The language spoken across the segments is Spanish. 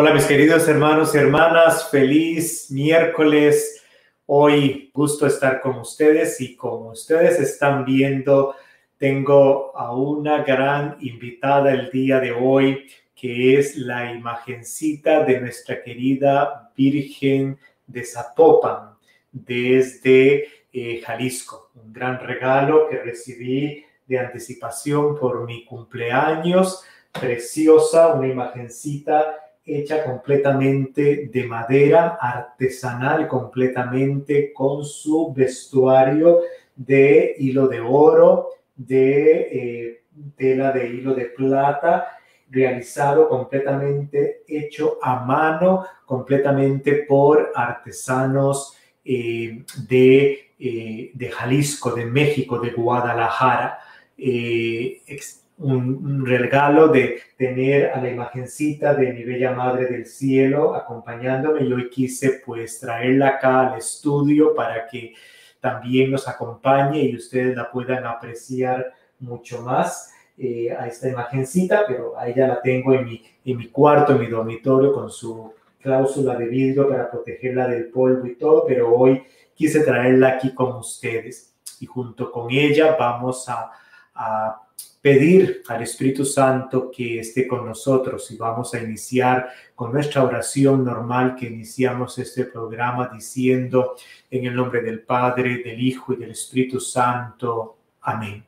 Hola mis queridos hermanos y hermanas, feliz miércoles. Hoy gusto estar con ustedes y como ustedes están viendo, tengo a una gran invitada el día de hoy, que es la imagencita de nuestra querida Virgen de Zapopan desde eh, Jalisco. Un gran regalo que recibí de anticipación por mi cumpleaños. Preciosa, una imagencita hecha completamente de madera, artesanal completamente, con su vestuario de hilo de oro, de eh, tela de hilo de plata, realizado completamente, hecho a mano, completamente por artesanos eh, eh, de, Jalisco, de México, de Guadalajara un, regalo de tener a la imagencita de mi bella Madre del Cielo acompañándome y hoy quise pues traerla acá al estudio para que también nos acompañe y ustedes la puedan apreciar mucho más eh, a esta imagencita, pero ahí ya la tengo en mi, en mi cuarto, en mi dormitorio con su cláusula de vidrio para protegerla del polvo y todo, pero hoy quise traerla aquí con ustedes. Y junto con ella vamos a, a pedir al Espíritu Santo que esté con nosotros y vamos a iniciar con nuestra oración normal que iniciamos este programa diciendo en el nombre del Padre, del Hijo y del Espíritu Santo. Amén.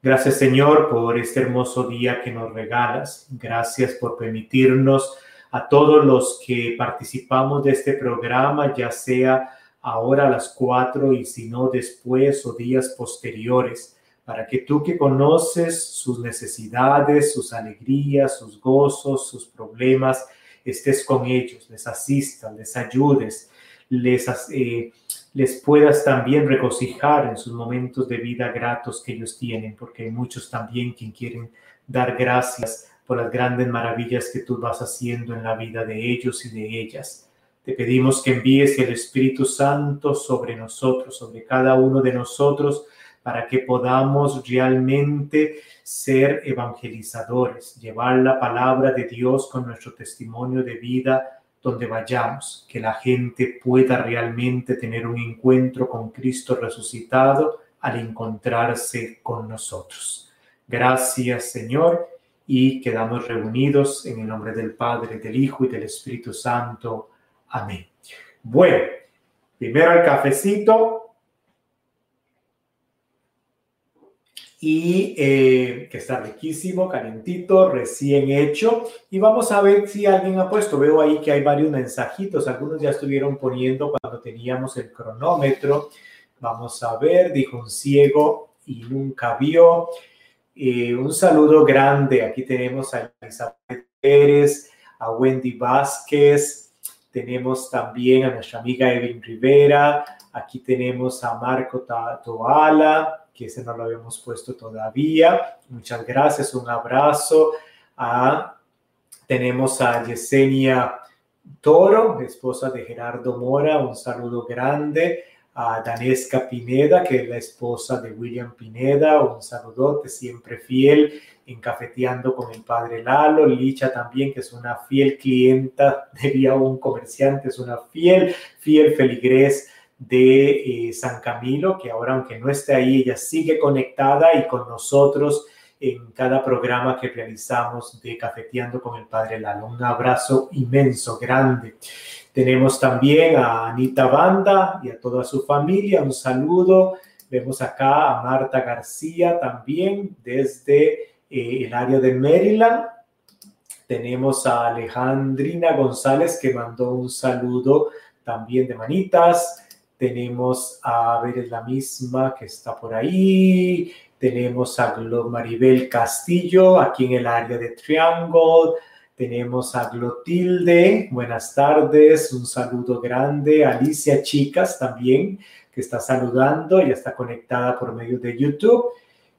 Gracias Señor por este hermoso día que nos regalas. Gracias por permitirnos a todos los que participamos de este programa, ya sea ahora a las cuatro y si no después o días posteriores para que tú que conoces sus necesidades, sus alegrías, sus gozos, sus problemas, estés con ellos, les asistas, les ayudes, les, eh, les puedas también regocijar en sus momentos de vida gratos que ellos tienen, porque hay muchos también quien quieren dar gracias por las grandes maravillas que tú vas haciendo en la vida de ellos y de ellas. Te pedimos que envíes el Espíritu Santo sobre nosotros, sobre cada uno de nosotros, para que podamos realmente ser evangelizadores, llevar la palabra de Dios con nuestro testimonio de vida donde vayamos, que la gente pueda realmente tener un encuentro con Cristo resucitado al encontrarse con nosotros. Gracias Señor y quedamos reunidos en el nombre del Padre, del Hijo y del Espíritu Santo. Amén. Bueno, primero el cafecito, y eh, que está riquísimo, calentito, recién hecho. Y vamos a ver si alguien ha puesto. Veo ahí que hay varios mensajitos. Algunos ya estuvieron poniendo cuando teníamos el cronómetro. Vamos a ver, dijo un ciego y nunca vio. Eh, un saludo grande. Aquí tenemos a Elizabeth Pérez, a Wendy Vázquez. Tenemos también a nuestra amiga Evelyn Rivera. Aquí tenemos a Marco Toala que ese no lo habíamos puesto todavía. Muchas gracias, un abrazo. A, tenemos a Yesenia Toro, esposa de Gerardo Mora, un saludo grande. A Danesca Pineda, que es la esposa de William Pineda, un saludote, siempre fiel, encafeteando con el padre Lalo. Licha también, que es una fiel clienta, diría un comerciante, es una fiel, fiel feligrés de eh, San Camilo, que ahora aunque no esté ahí, ella sigue conectada y con nosotros en cada programa que realizamos de Cafeteando con el Padre Lalo. Un abrazo inmenso, grande. Tenemos también a Anita Banda y a toda su familia. Un saludo. Vemos acá a Marta García también desde eh, el área de Maryland. Tenemos a Alejandrina González que mandó un saludo también de manitas. Tenemos a ver, es la misma que está por ahí. Tenemos a Maribel Castillo aquí en el área de Triangle. Tenemos a Glotilde, buenas tardes, un saludo grande. Alicia Chicas también, que está saludando, ya está conectada por medio de YouTube.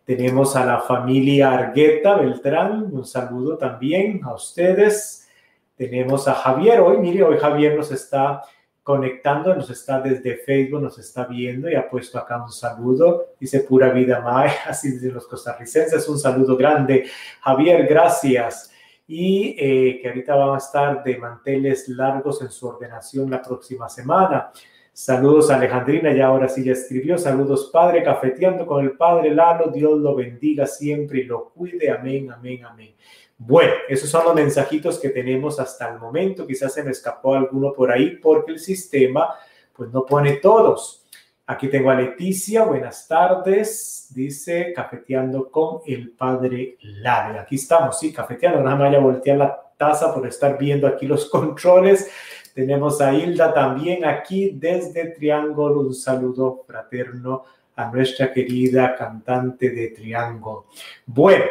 Tenemos a la familia Argueta Beltrán, un saludo también a ustedes. Tenemos a Javier, hoy, mire, hoy Javier nos está conectando, nos está desde Facebook, nos está viendo y ha puesto acá un saludo. Dice pura vida May, así dicen los costarricenses, un saludo grande. Javier, gracias. y eh, que ahorita van a estar de manteles largos en su ordenación la próxima semana. Saludos Alejandrina, ya ahora sí ya escribió. Saludos Padre, cafeteando con el Padre Lalo. Dios lo bendiga siempre y lo cuide. Amén, amén, amén. Bueno, esos son los mensajitos que tenemos hasta el momento. Quizás se me escapó alguno por ahí porque el sistema pues no pone todos. Aquí tengo a Leticia, buenas tardes, dice cafeteando con el padre Lalo. Aquí estamos, sí, cafeteando, nada más ya voltear la taza por estar viendo aquí los controles. Tenemos a Hilda también aquí desde Triángulo. Un saludo fraterno a nuestra querida cantante de Triángulo. Bueno,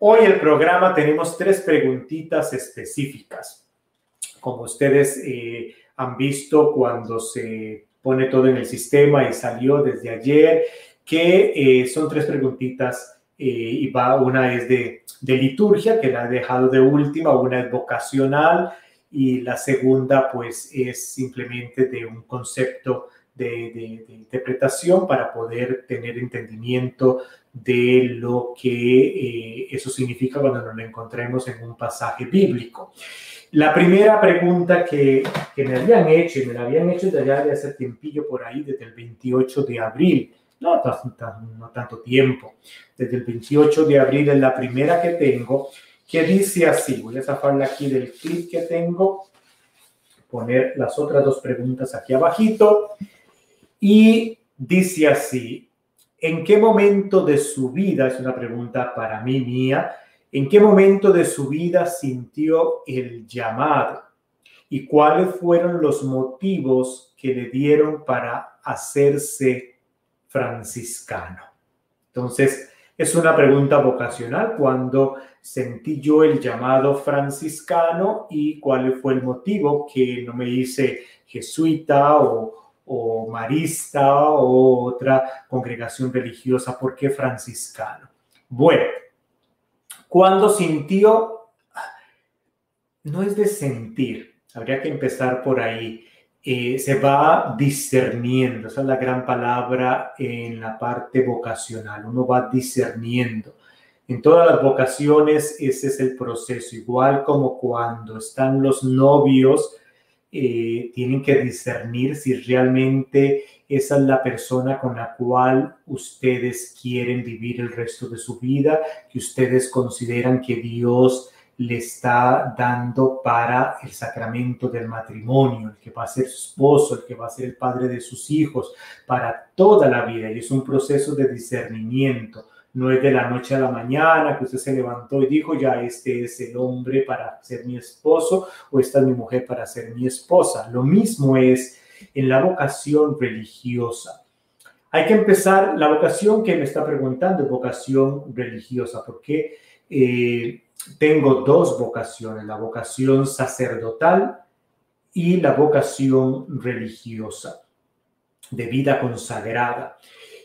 hoy el programa tenemos tres preguntitas específicas. Como ustedes eh, han visto cuando se pone todo en el sistema y salió desde ayer, que eh, son tres preguntitas eh, y va, una es de, de liturgia, que la he dejado de última, una es vocacional y la segunda pues es simplemente de un concepto de, interpretación para poder tener entendimiento de lo que eh, eso significa cuando nos lo encontremos en un pasaje bíblico. La primera pregunta que, que, me habían hecho, y me la habían hecho desde allá de hace tiempillo por ahí, desde el 28 de abril, no, no tanto tiempo, desde el 28 de abril es la primera que tengo, que dice así, voy a zafarla aquí del clip que tengo, poner las otras dos preguntas aquí abajito, y dice así, ¿en qué momento de su vida, es una pregunta para mí mía, ¿en qué momento de su vida sintió el llamado? ¿Y cuáles fueron los motivos que le dieron para hacerse franciscano? Entonces, es una pregunta vocacional cuando sentí yo el llamado franciscano y cuál fue el motivo que no me hice jesuita o, marista o otra congregación religiosa. ¿Por qué franciscano? Bueno, cuando sintió, no es de sentir, habría que empezar por ahí. Eh, se va discerniendo, esa es la gran palabra en la parte vocacional, uno va discerniendo. En todas las vocaciones ese es el proceso, igual como cuando están los novios, eh, tienen que discernir si realmente esa es la persona con la cual ustedes quieren vivir el resto de su vida, que ustedes consideran que Dios le está dando para el sacramento del matrimonio, el que va a ser su esposo, el que va a ser el padre de sus hijos, para toda la vida. Y es un proceso de discernimiento. No es de la noche a la mañana que usted se levantó y dijo, ya este es el hombre para ser mi esposo o esta es mi mujer para ser mi esposa. Lo mismo es en la vocación religiosa. Hay que empezar, la vocación que me está preguntando es vocación religiosa, porque eh, tengo dos vocaciones, la vocación sacerdotal y la vocación religiosa, de vida consagrada.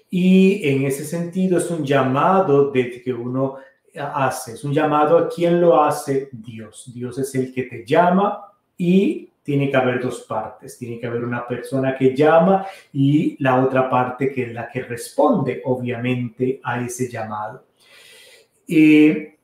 Y en ese sentido es un llamado de que uno hace, es un llamado a quien lo hace Dios. Dios es el que te llama y tiene que haber dos partes. Tiene que haber una persona que llama y la otra parte que es la que responde, obviamente, a ese llamado. y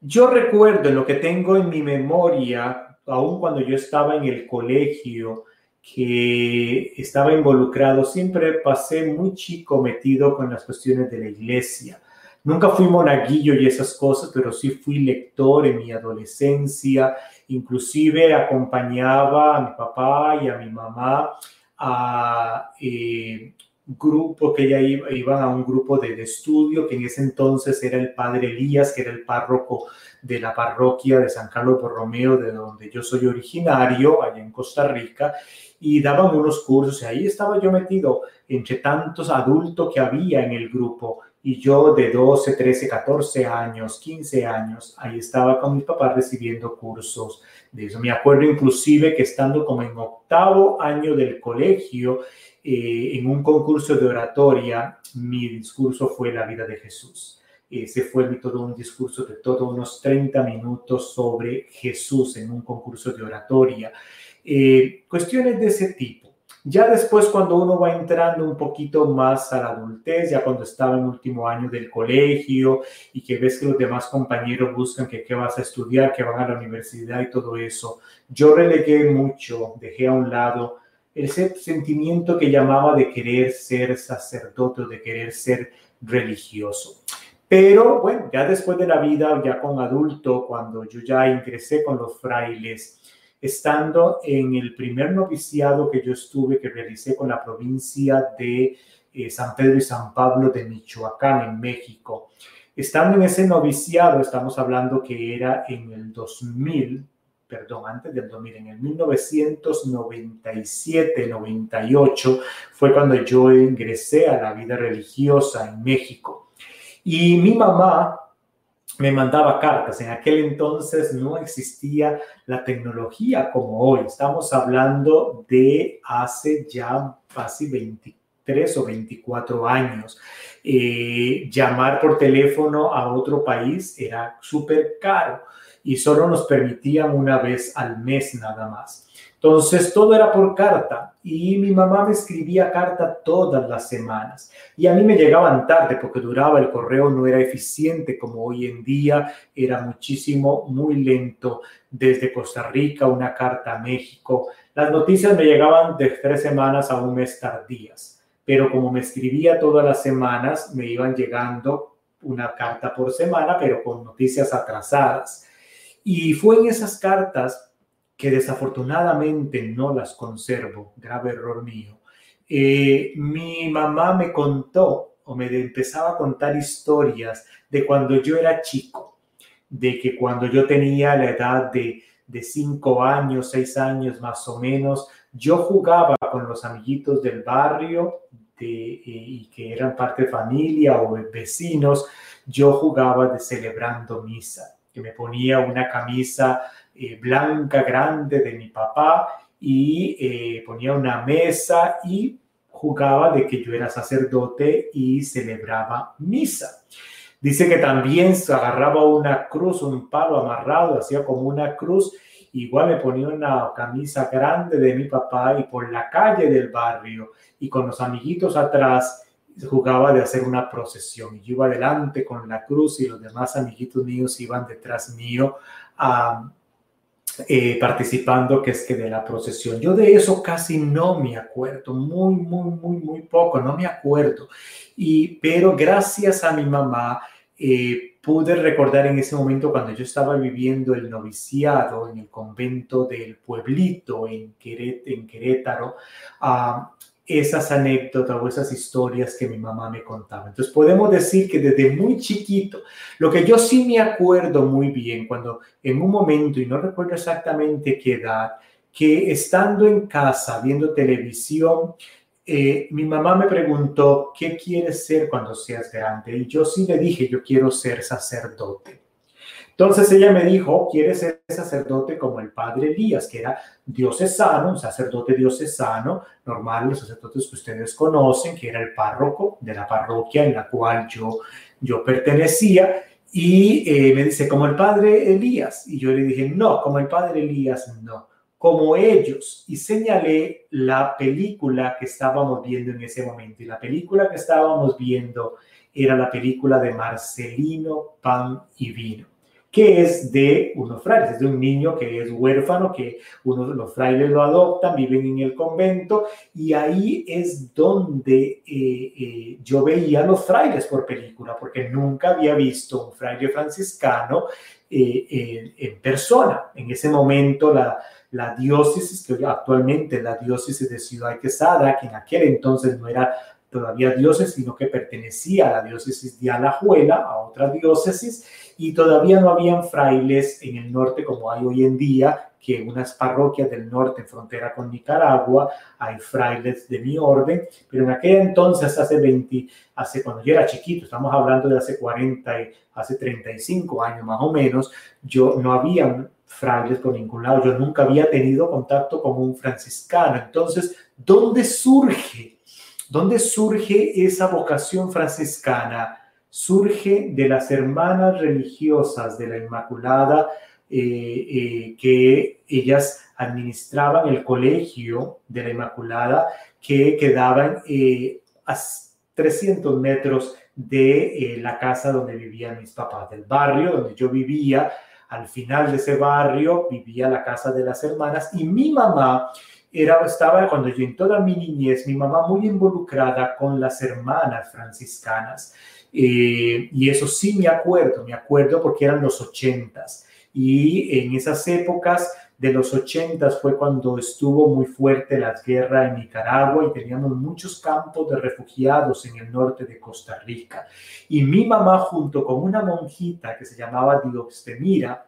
yo recuerdo lo que tengo en mi memoria, aún cuando yo estaba en el colegio, que estaba involucrado, siempre pasé muy chico metido con las cuestiones de la iglesia. Nunca fui monaguillo y esas cosas, pero sí fui lector en mi adolescencia. Inclusive acompañaba a mi papá y a mi mamá a eh, grupo que ella iba, iban a un grupo de, estudio que en ese entonces era el padre Elías, que era el párroco de la parroquia de San Carlos Borromeo, de donde yo soy originario, allá en Costa Rica, y daban unos cursos y ahí estaba yo metido entre tantos adultos que había en el grupo y yo de 12, 13, 14 años, 15 años, ahí estaba con mi papá recibiendo cursos de eso. Me acuerdo inclusive que estando como en octavo año del colegio, eh, en un concurso de oratoria, mi discurso fue la vida de Jesús. Ese fue todo un discurso de todos unos 30 minutos sobre Jesús en un concurso de oratoria. Eh, cuestiones de ese tipo. Ya después, cuando uno va entrando un poquito más a la adultez, ya cuando estaba en último año del colegio y que ves que los demás compañeros buscan que qué vas a estudiar, que van a la universidad y todo eso, yo relegué mucho, dejé a un lado ese sentimiento que llamaba de querer ser sacerdote o de querer ser religioso. Pero bueno, ya después de la vida, ya con adulto, cuando yo ya ingresé con los frailes, estando en el primer noviciado que yo estuve, que realicé con la provincia de eh, San Pedro y San Pablo de Michoacán, en México. Estando en ese noviciado, estamos hablando que era en el 2000, perdón, antes del 2000, en el 1997-98, fue cuando yo ingresé a la vida religiosa en México. Y mi mamá me mandaba cartas. En aquel entonces no existía la tecnología como hoy. Estamos hablando de hace ya casi 23 o 24 años. Eh, llamar por teléfono a otro país era súper caro y solo nos permitían una vez al mes nada más. Entonces, todo era por carta y mi mamá me escribía carta todas las semanas y a mí me llegaban tarde porque duraba el correo, no era eficiente como hoy en día, era muchísimo, muy lento desde Costa Rica, una carta a México. Las noticias me llegaban de tres semanas a un mes tardías, pero como me escribía todas las semanas, me iban llegando una carta por semana, pero con noticias atrasadas. Y fue en esas cartas que desafortunadamente no las conservo, grave error mío. Eh, mi mamá me contó o me empezaba a contar historias de cuando yo era chico, de que cuando yo tenía la edad de, de cinco años, seis años más o menos, yo jugaba con los amiguitos del barrio de, eh, y que eran parte de familia o vecinos, yo jugaba de celebrando misa, que me ponía una camisa eh, blanca grande de mi papá y eh, ponía una mesa y jugaba de que yo era sacerdote y celebraba misa. Dice que también se agarraba una cruz, un palo amarrado, hacía como una cruz. Igual me ponía una camisa grande de mi papá y por la calle del barrio y con los amiguitos atrás jugaba de hacer una procesión. Yo iba adelante con la cruz y los demás amiguitos míos iban detrás mío a, eh, participando, que es que de la procesión. Yo de eso casi no me acuerdo, muy, muy, muy, muy poco, no me acuerdo. Y, pero gracias a mi mamá, eh, pude recordar en ese momento cuando yo estaba viviendo el noviciado en el convento del pueblito en, en Querétaro, uh, esas anécdotas o esas historias que mi mamá me contaba. Entonces podemos decir que desde muy chiquito, lo que yo sí me acuerdo muy bien, cuando en un momento, y no recuerdo exactamente qué edad, que estando en casa viendo televisión, eh, mi mamá me preguntó, ¿qué quieres ser cuando seas grande? Y yo sí le dije, yo quiero ser sacerdote. Entonces ella me dijo, ¿quieres ser sacerdote como el padre Elías, que era diocesano, un sacerdote diocesano, normal, los sacerdotes que ustedes conocen, que era el párroco de la parroquia en la cual yo, yo pertenecía? Y eh, me dice, como el padre Elías. Y yo le dije, no, como el padre Elías, no, como ellos. Y señalé la película que estábamos viendo en ese momento. Y la película que estábamos viendo era la película de Marcelino, Pan y Vino que es de unos frailes, es de un niño que es huérfano, que uno, los frailes lo adoptan, viven en el convento, y ahí es donde eh, eh, yo veía los frailes por película, porque nunca había visto un fraile franciscano eh, en persona. En ese momento la, la diócesis, que actualmente la diócesis de Ciudad Quesada, que en aquel entonces no era todavía diócesis, sino que pertenecía a la diócesis de Alajuela, a otra diócesis, y todavía no habían frailes en el norte como hay hoy en día, que en unas parroquias del norte en frontera con Nicaragua hay frailes de mi orden, pero en aquel entonces, hace 20, hace cuando yo era chiquito, estamos hablando de hace 40, y hace 35 años más o menos, yo no había frailes por ningún lado, yo nunca había tenido contacto con un franciscano. Entonces, ¿dónde surge? ¿Dónde surge esa vocación franciscana? surge de las hermanas religiosas de la Inmaculada que ellas administraban el colegio de la Inmaculada que quedaban a 300 metros de la casa donde vivían mis papás, del barrio donde yo vivía. Al final de ese barrio vivía la casa de las hermanas y mi mamá estaba cuando yo en toda mi niñez, mi mamá muy involucrada con las hermanas franciscanas. Eh, y eso sí me acuerdo, me acuerdo porque eran los ochentas. Y en esas épocas de los ochentas fue cuando estuvo muy fuerte la guerra en Nicaragua y teníamos muchos campos de refugiados en el norte de Costa Rica. Y mi mamá junto con una monjita que se llamaba Dioxtemira,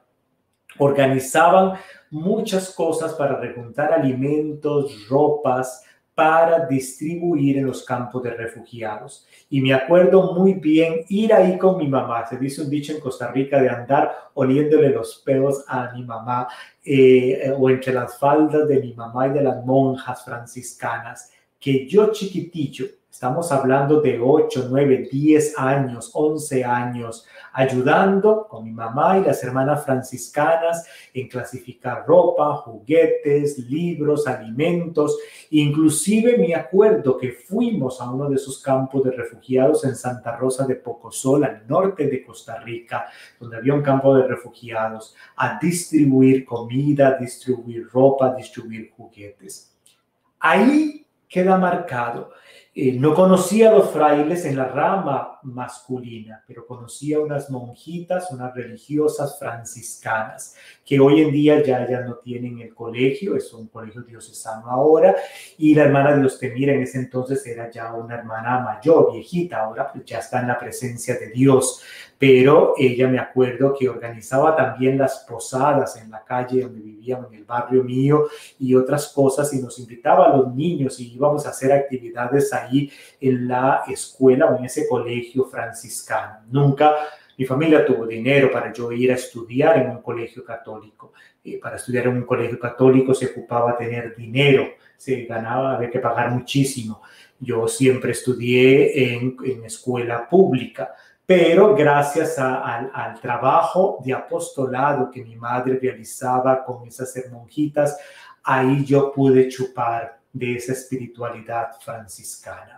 organizaban muchas cosas para recuntar alimentos, ropas, para distribuir en los campos de refugiados. Y me acuerdo muy bien ir ahí con mi mamá. Se dice un dicho en Costa Rica de andar oliéndole los pelos a mi mamá eh, o entre las faldas de mi mamá y de las monjas franciscanas, que yo chiquitillo Estamos hablando de 8, 9, 10 años, 11 años, ayudando con mi mamá y las hermanas franciscanas en clasificar ropa, juguetes, libros, alimentos. Inclusive me acuerdo que fuimos a uno de esos campos de refugiados en Santa Rosa de Pocosol, al norte de Costa Rica, donde había un campo de refugiados, a distribuir comida, distribuir ropa, distribuir juguetes. Ahí queda marcado eh, no conocía a los frailes en la rama masculina, pero conocía unas monjitas, unas religiosas franciscanas, que hoy en día ya, ya no tienen el colegio, es un colegio diocesano ahora, y la hermana de los Temira en ese entonces era ya una hermana mayor, viejita, ahora pues ya está en la presencia de Dios, pero ella me acuerdo que organizaba también las posadas en la calle donde vivíamos, en el barrio mío y otras cosas y nos invitaba a los niños y íbamos a hacer actividades ahí en la escuela o en ese colegio franciscano. Nunca mi familia tuvo dinero para yo ir a estudiar en un colegio católico. Eh, para estudiar en un colegio católico se ocupaba tener dinero, se ganaba, había que pagar muchísimo. Yo siempre estudié en, en escuela pública pero gracias al trabajo de apostolado que mi madre realizaba con esas monjitas, ahí yo pude chupar de esa espiritualidad franciscana.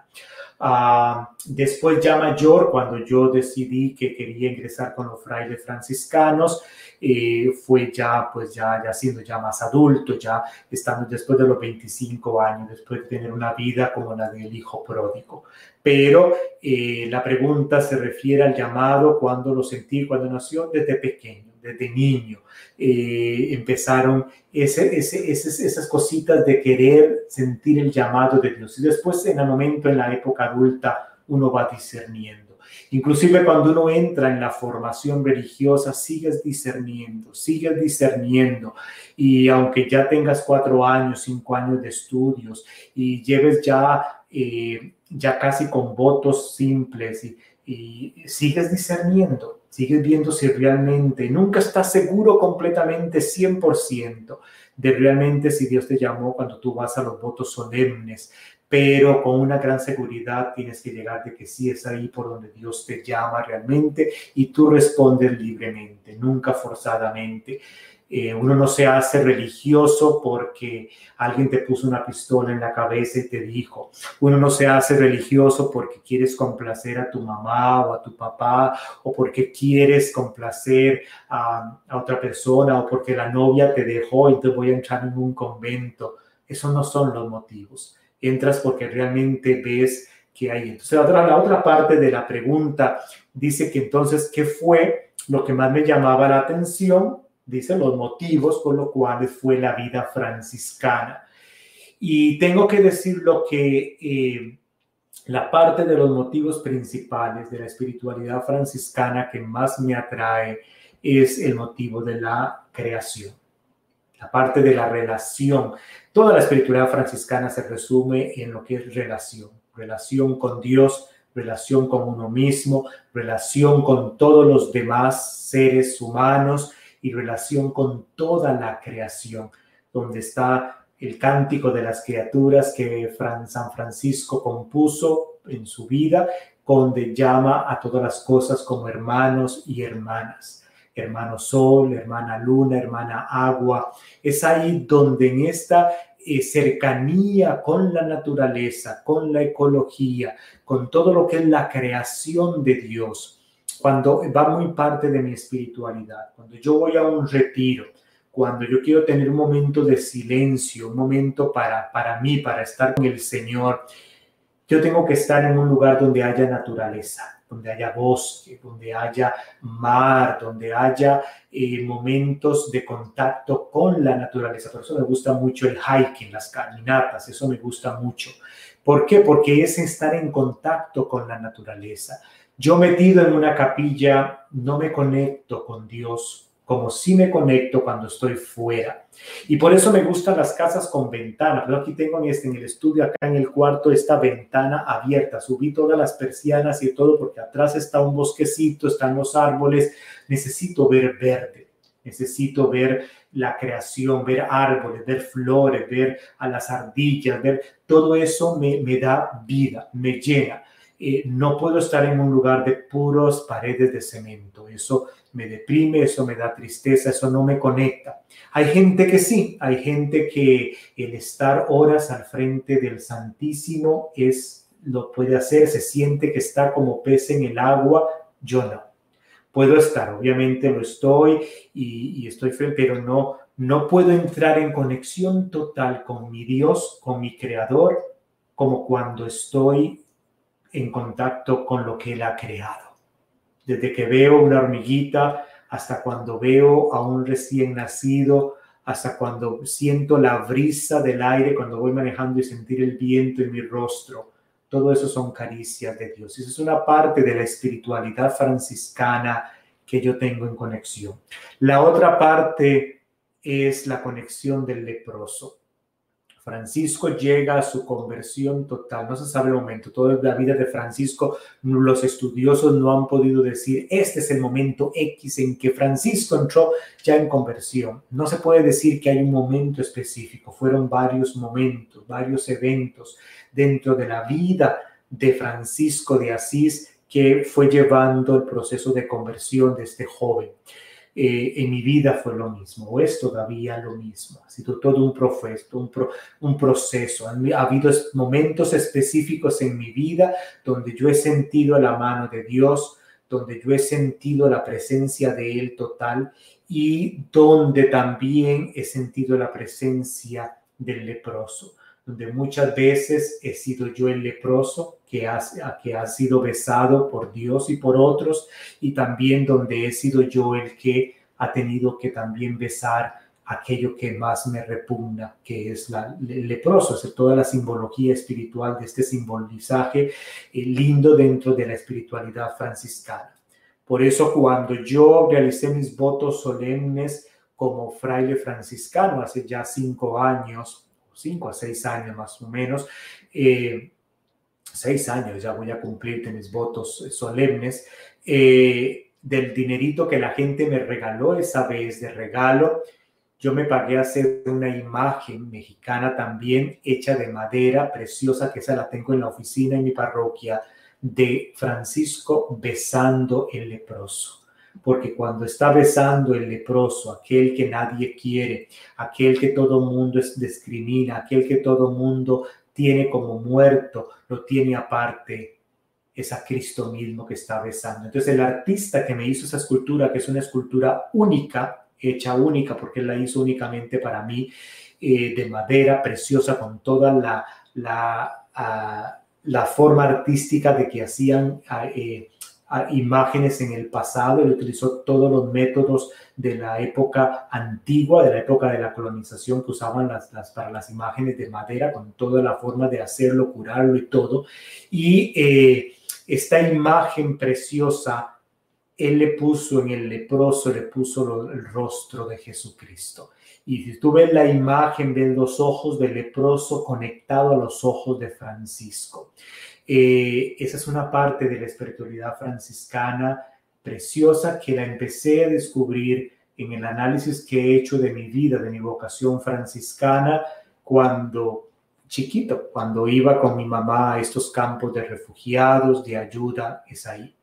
Ah, después ya mayor, cuando yo decidí que quería ingresar con los frailes franciscanos, eh, fue ya, pues ya, ya siendo ya más adulto, ya estando después de los 25 años, después de tener una vida como la del hijo pródigo. Pero eh, la pregunta se refiere al llamado cuando lo sentí, cuando nació, desde pequeño, desde niño. Eh, empezaron esas cositas de querer sentir el llamado de Dios. Y después, en el momento, en la época adulta, uno va discerniendo. Inclusive cuando uno entra en la formación religiosa, sigues discerniendo, sigues discerniendo. Y aunque ya tengas cuatro años, cinco años de estudios y lleves ya, eh, ya casi con votos simples y sigues discerniendo, sigues viendo si realmente, nunca estás seguro completamente 100% de realmente si Dios te llamó cuando tú vas a los votos solemnes, pero con una gran seguridad tienes que llegar de que sí es ahí por donde Dios te llama realmente y tú respondes libremente, nunca forzadamente. Eh, uno no se hace religioso porque alguien te puso una pistola en la cabeza y te dijo. Uno no se hace religioso porque quieres complacer a tu mamá o a tu papá o porque quieres complacer a, otra persona o porque la novia te dejó y te voy a entrar en un convento. Esos no son los motivos entras porque realmente ves que hay. Entonces, la la otra parte de la pregunta dice que entonces, ¿qué fue lo que más me llamaba la atención? Dice los motivos por los cuales fue la vida franciscana. Y tengo que decir lo que eh, la parte de los motivos principales de la espiritualidad franciscana que más me atrae es el motivo de la creación la parte de la relación. Toda la espiritualidad franciscana se resume en lo que es relación, relación con Dios, relación con uno mismo, relación con todos los demás seres humanos y relación con toda la creación, donde está el cántico de las criaturas que San Francisco compuso en su vida, donde llama a todas las cosas como hermanos y hermanas hermano sol, hermana luna, hermana agua. Es ahí donde en esta eh, cercanía con la naturaleza, con la ecología, con todo lo que es la creación de Dios, cuando va muy parte de mi espiritualidad, cuando yo voy a un retiro, cuando yo quiero tener un momento de silencio, un momento para, para mí, para estar con el Señor, yo tengo que estar en un lugar donde haya naturaleza, donde haya bosque, donde haya mar, donde haya eh, momentos de contacto con la naturaleza. Por eso me gusta mucho el hiking, las caminatas, eso me gusta mucho. ¿Por qué? Porque es estar en contacto con la naturaleza. Yo metido en una capilla no me conecto con Dios como si me conecto cuando estoy fuera. Y por eso me gustan las casas con ventana. Pero aquí tengo en, este, en el estudio, acá en el cuarto, esta ventana abierta. Subí todas las persianas y todo porque atrás está un bosquecito, están los árboles. Necesito ver verde. Necesito ver la creación, ver árboles, ver flores, ver a las ardillas, ver todo eso me, me da vida, me llena. Eh, no puedo estar en un lugar de puros paredes de cemento. Eso me deprime, eso me da tristeza, eso no me conecta. Hay gente que sí, hay gente que el estar horas al frente del Santísimo es lo puede hacer, se siente que está como pez en el agua, yo no. Puedo estar, obviamente lo estoy y, y estoy pero no, no puedo entrar en conexión total con mi Dios, con mi Creador, como cuando estoy en contacto con lo que Él ha creado desde que veo una hormiguita hasta cuando veo a un recién nacido, hasta cuando siento la brisa del aire, cuando voy manejando y sentir el viento en mi rostro. Todo eso son caricias de Dios. Esa es una parte de la espiritualidad franciscana que yo tengo en conexión. La otra parte es la conexión del leproso. Francisco llega a su conversión total. No se sabe el momento. Toda la vida de Francisco, los estudiosos no han podido decir, este es el momento X en que Francisco entró ya en conversión. No se puede decir que hay un momento específico. Fueron varios momentos, varios eventos dentro de la vida de Francisco de Asís que fue llevando el proceso de conversión de este joven. Eh, en mi vida fue lo mismo, o es todavía lo mismo. Ha sido todo un, un, un proceso. Ha habido momentos específicos en mi vida donde yo he sentido la mano de Dios, donde yo he sentido la presencia de Él total y donde también he sentido la presencia del leproso donde muchas veces he sido yo el leproso que ha, que ha sido besado por Dios y por otros, y también donde he sido yo el que ha tenido que también besar aquello que más me repugna, que es la, el leproso, es toda la simbología espiritual de este simbolizaje eh, lindo dentro de la espiritualidad franciscana. Por eso cuando yo realicé mis votos solemnes como fraile franciscano hace ya cinco años, cinco a seis años más o menos. Eh, seis años ya voy a cumplir de mis votos solemnes. Eh, del dinerito que la gente me regaló esa vez de regalo, yo me pagué a hacer una imagen mexicana también hecha de madera preciosa, que esa la tengo en la oficina en mi parroquia, de Francisco besando el leproso porque cuando está besando el leproso, aquel que nadie quiere, aquel que todo mundo discrimina, aquel que todo mundo tiene como muerto, lo tiene aparte, es Cristo mismo que está besando. Entonces el artista que me hizo esa escultura, que es una escultura única, hecha única, porque él la hizo únicamente para mí, eh, de madera preciosa, con toda la, la, ah, la forma artística de que hacían... Ah, eh, imágenes en el pasado, él utilizó todos los métodos de la época antigua, de la época de la colonización que usaban las, para las imágenes de madera, con toda la forma de hacerlo, curarlo y todo. Y eh, esta imagen preciosa, él le puso en el leproso, le puso el rostro de Jesucristo. Y si tú ves la imagen, de los ojos del leproso conectado a los ojos de Francisco. Eh, esa es una parte de la espiritualidad franciscana preciosa que la empecé a descubrir en el análisis que he hecho de mi vida, de mi vocación franciscana, cuando chiquito, cuando iba con mi mamá a estos campos de refugiados, de ayuda, es ahí.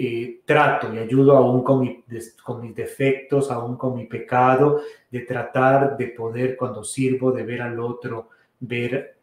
Eh, trato y ayudo aún con, con mis defectos, aún con mi pecado, de tratar de poder cuando sirvo, de ver al otro, ver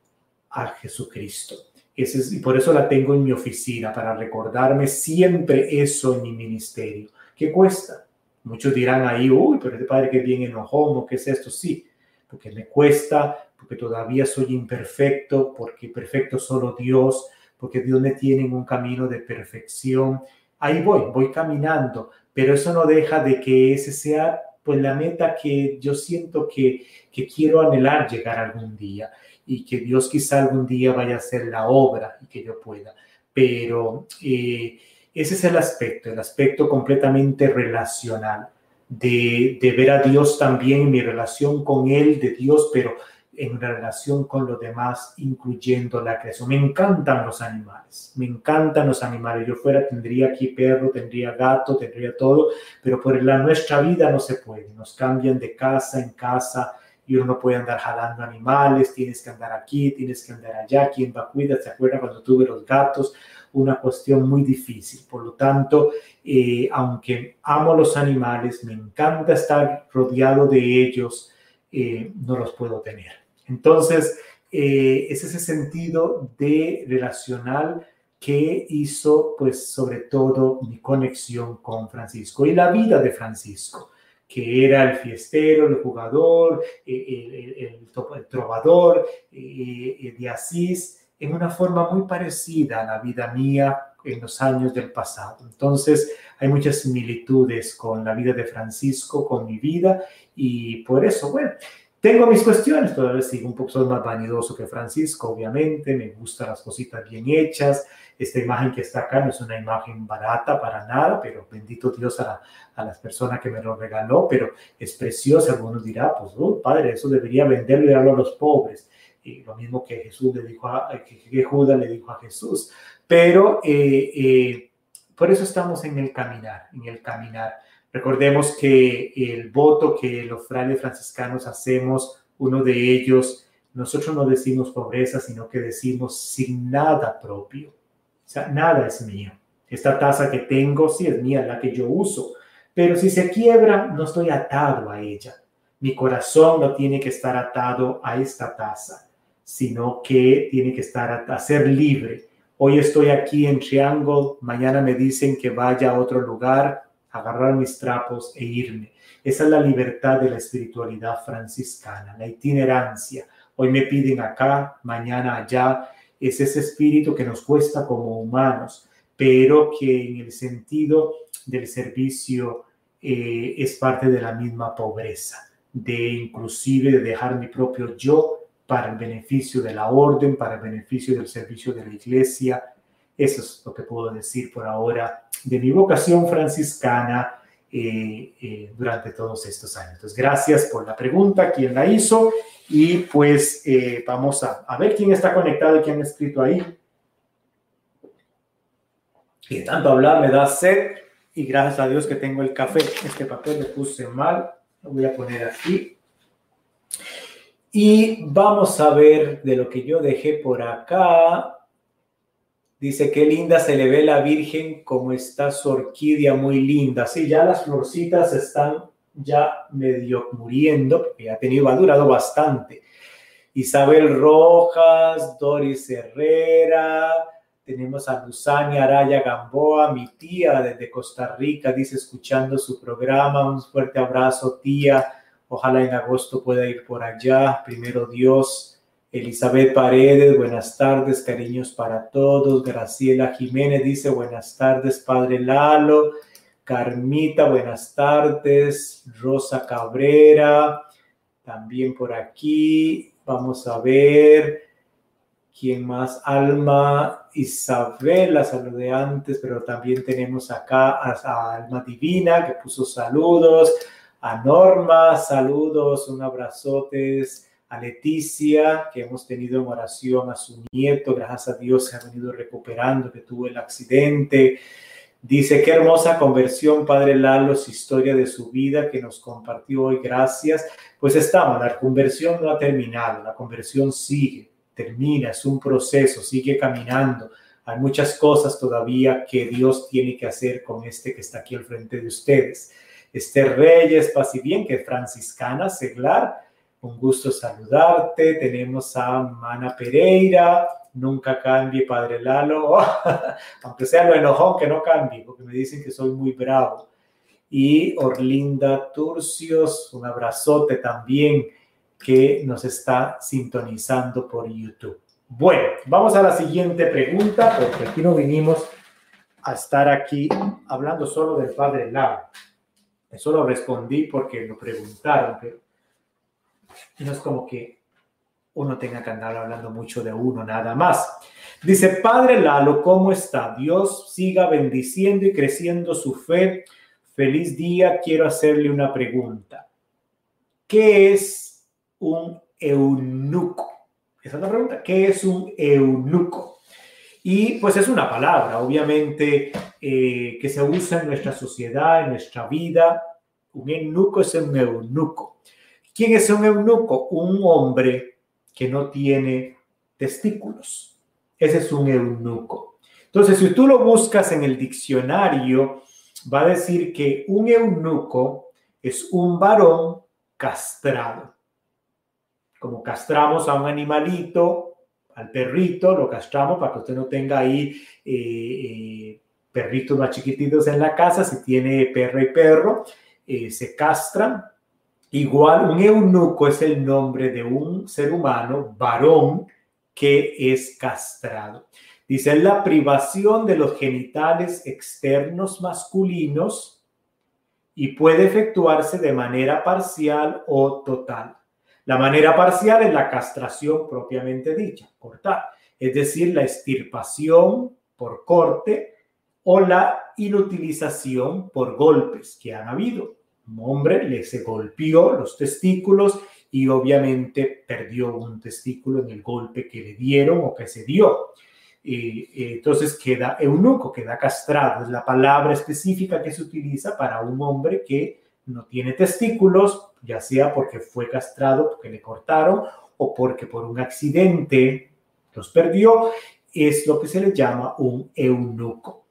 a Jesucristo. Ese es, y por eso la tengo en mi oficina, para recordarme siempre eso en mi ministerio. ¿Qué cuesta? Muchos dirán ahí, uy, pero este padre que bien enojón, ¿qué es esto? Sí, porque me cuesta, porque todavía soy imperfecto, porque perfecto solo Dios, porque Dios me tiene en un camino de perfección. Ahí voy, voy caminando, pero eso no deja de que ese sea pues la meta que yo siento que, que quiero anhelar llegar algún día y que Dios quizá algún día vaya a hacer la obra y que yo pueda. Pero eh, ese es el aspecto, el aspecto completamente relacional, de, de ver a Dios también en mi relación con Él, de Dios, pero en relación con los demás, incluyendo la creación. Me encantan los animales, me encantan los animales. Yo fuera tendría aquí perro, tendría gato, tendría todo, pero por la nuestra vida no se puede. Nos cambian de casa en casa y uno no puede andar jalando animales, tienes que andar aquí, tienes que andar allá, ¿quién va a cuidar? ¿Se acuerdan cuando tuve los gatos? Una cuestión muy difícil. Por lo tanto, eh, aunque amo los animales, me encanta estar rodeado de ellos, eh, no los puedo tener. Entonces, eh, es ese sentido de relacional que hizo, pues, sobre todo mi conexión con Francisco y la vida de Francisco que era el fiestero, el jugador, el, el, trovador eh, de Asís, en una forma muy parecida a la vida mía en los años del pasado. Entonces, hay muchas similitudes con la vida de Francisco, con mi vida, y por eso, bueno, tengo mis cuestiones, todavía sigo un poco más vanidoso que Francisco, obviamente, me gustan las cositas bien hechas. Esta imagen que está acá no es una imagen barata para nada, pero bendito Dios a, a las personas que me lo regaló, pero es preciosa. Algunos dirán, pues, oh, padre, eso debería venderlo y darlo a los pobres. Y lo mismo que Jesús le dijo a, que, Judas le dijo a Jesús. Pero eh, eh, por eso estamos en el caminar, en el caminar. Recordemos que el voto que los frailes franciscanos hacemos, uno de ellos, nosotros no decimos pobreza, sino que decimos sin nada propio. O sea, nada es mío. Esta taza que tengo, sí es mía, la que yo uso. Pero si se quiebra, no estoy atado a ella. Mi corazón no tiene que estar atado a esta taza, sino que tiene que estar a, ser libre. Hoy estoy aquí en Triangle, mañana me dicen que vaya a otro lugar, agarrar mis trapos e irme. Esa es la libertad de la espiritualidad franciscana, la itinerancia. Hoy me piden acá, mañana allá. Es ese espíritu que nos cuesta como humanos, pero que en el sentido del servicio eh, es parte de la misma pobreza, de inclusive de dejar mi propio yo para el beneficio de la orden, para el beneficio del servicio de la iglesia. Eso es lo que puedo decir por ahora de mi vocación franciscana eh, eh, durante todos estos años. Entonces, gracias por la pregunta, quién la hizo, y pues eh, vamos a, ver quién está conectado y quién ha escrito ahí. Y tanto hablar me da sed, y gracias a Dios que tengo el café. Este papel lo puse mal, lo voy a poner aquí. Y vamos a ver de lo que yo dejé por acá. Dice, qué linda se le ve la Virgen, como está su orquídea, muy linda. Sí, ya las florcitas están ya medio muriendo, porque ha tenido, ha durado bastante. Isabel Rojas, Doris Herrera, tenemos a Luzania Araya Gamboa, mi tía desde Costa Rica, dice, escuchando su programa. Un fuerte abrazo, tía. Ojalá en agosto pueda ir por allá. Primero Dios. Elizabeth Paredes, buenas tardes, cariños para todos. Graciela Jiménez dice, buenas tardes, Padre Lalo. Carmita, buenas tardes. Rosa Cabrera, también por aquí. Vamos a ver. ¿Quién más? Alma Isabel, la saludé antes, pero también tenemos acá a, Alma Divina que puso saludos. A Norma, saludos, un abrazotes a Leticia, que hemos tenido en oración a su nieto, gracias a Dios se ha venido recuperando, que tuvo el accidente. Dice, qué hermosa conversión, Padre Lalo, su historia de su vida que nos compartió hoy, gracias. Pues estamos, la conversión no ha terminado, la conversión sigue, termina, es un proceso, sigue caminando. Hay muchas cosas todavía que Dios tiene que hacer con este que está aquí al frente de ustedes. Esther Reyes, paz y bien, que es franciscana, seglar. Un gusto saludarte. Tenemos a Mana Pereira. Nunca cambie, Padre Lalo. aunque sea lo enojón, que no cambie, porque me dicen que soy muy bravo. Y Orlinda Turcios, un abrazote también que nos está sintonizando por YouTube. Bueno, vamos a la siguiente pregunta, porque aquí no vinimos a estar aquí hablando solo del Padre Lalo. Eso lo respondí porque lo preguntaron, pero no es como que uno tenga que andar hablando mucho de uno nada más. Dice, Padre Lalo, ¿cómo está? Dios siga bendiciendo y creciendo su fe. Feliz día. Quiero hacerle una pregunta. ¿Qué es un eunuco? Esa es la pregunta. ¿Qué es un eunuco? Y pues es una palabra, obviamente, eh, que se usa en nuestra sociedad, en nuestra vida. Un eunuco es un eunuco. ¿Quién es un eunuco? Un hombre que no tiene testículos. Ese es un eunuco. Entonces, si tú lo buscas en el diccionario, va a decir que un eunuco es un varón castrado. Como castramos a un animalito, al perrito, lo castramos para que usted no tenga ahí eh, eh, perritos más chiquititos en la casa, si tiene perro y perro, eh, se castran. Igual, un eunuco es el nombre de un ser humano, varón, que es castrado. Dice, la privación de los genitales externos masculinos y puede efectuarse de manera parcial o total. La manera parcial es la castración propiamente dicha, cortar, es decir, la extirpación por corte o la inutilización por golpes que han habido. Un hombre le se golpeó los testículos y obviamente perdió un testículo en el golpe que le dieron o que se dio. entonces queda eunuco, queda castrado. Es la palabra específica que se utiliza para un hombre que no tiene testículos, ya sea porque fue castrado, porque le cortaron o porque por un accidente los perdió, es lo que se le llama un eunuco.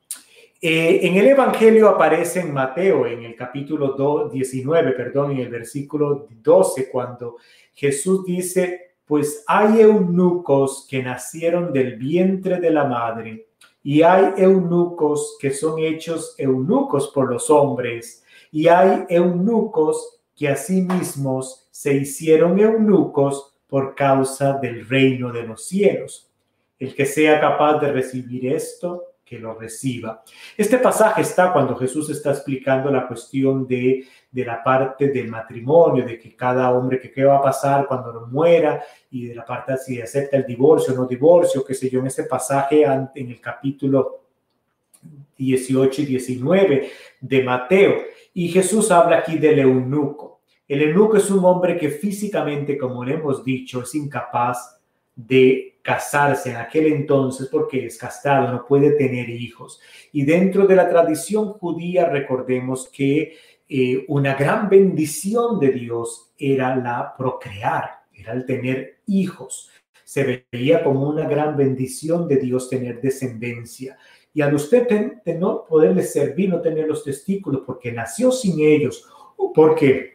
Eh, en el Evangelio aparece en Mateo, en el capítulo 19, perdón, en el versículo 12, cuando Jesús dice, pues hay eunucos que nacieron del vientre de la madre y hay eunucos que son hechos eunucos por los hombres y hay eunucos que mismos se hicieron eunucos por causa del reino de los cielos. El que sea capaz de recibir esto, que lo reciba. Este pasaje está cuando Jesús está explicando la cuestión de, de la parte del matrimonio, de que cada hombre que qué va a pasar cuando no muera y de la parte si acepta el divorcio o no divorcio, qué sé yo, en este pasaje en el capítulo 18 y 19 de Mateo. Y Jesús habla aquí del eunuco. El eunuco es un hombre que físicamente, como le hemos dicho, es incapaz de casarse en aquel entonces porque es castrado, no puede tener hijos. Y dentro de la tradición judía, recordemos que eh, una gran bendición de Dios era la procrear, era el tener hijos. Se veía como una gran bendición de Dios tener descendencia y al usted de no poderle servir, no tener los testículos porque nació sin ellos o porque,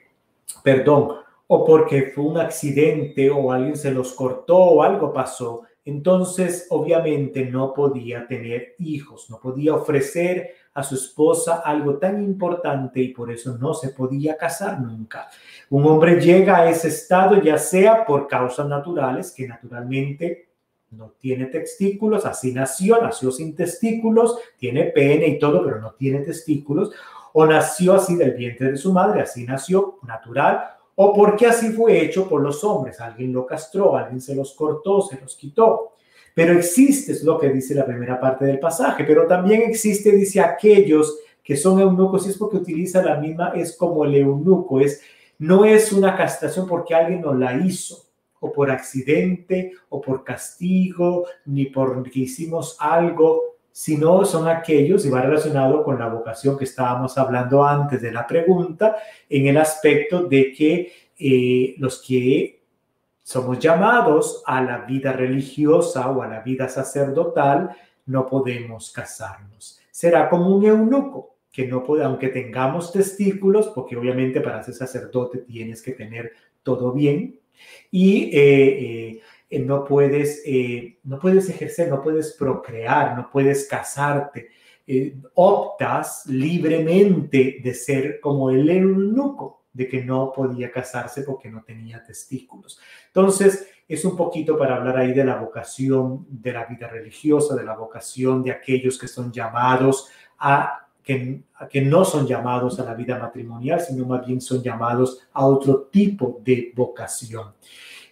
perdón, o porque fue un accidente o alguien se los cortó o algo pasó, entonces obviamente no podía tener hijos, no podía ofrecer a su esposa algo tan importante y por eso no se podía casar nunca. Un hombre llega a ese estado ya sea por causas naturales, que naturalmente no tiene testículos, así nació, nació sin testículos, tiene pene y todo, pero no tiene testículos, o nació así del vientre de su madre, así nació natural, o porque así fue hecho por los hombres, alguien lo castró, alguien se los cortó, se los quitó. Pero existe, es lo que dice la primera parte del pasaje, pero también existe, dice, aquellos que son eunucos, y es porque utiliza la misma, es como el eunuco, es, no es una castración porque alguien no la hizo, o por accidente o por castigo, ni porque hicimos algo, sino son aquellos, y va relacionado con la vocación que estábamos hablando antes de la pregunta, en el aspecto de que eh, los que somos llamados a la vida religiosa o a la vida sacerdotal, no podemos casarnos. Será como un eunuco que no puede, aunque tengamos testículos, porque obviamente para ser sacerdote tienes que tener todo bien, y eh, eh, no, puedes, eh, no puedes ejercer, no puedes procrear, no puedes casarte, optas libremente de ser como el eunuco, de que no podía casarse porque no tenía testículos. Entonces, es un poquito para hablar ahí de la vocación de la vida religiosa, de la vocación de aquellos que son llamados a que, que, no son llamados a la vida matrimonial, sino más bien son llamados a otro tipo de vocación.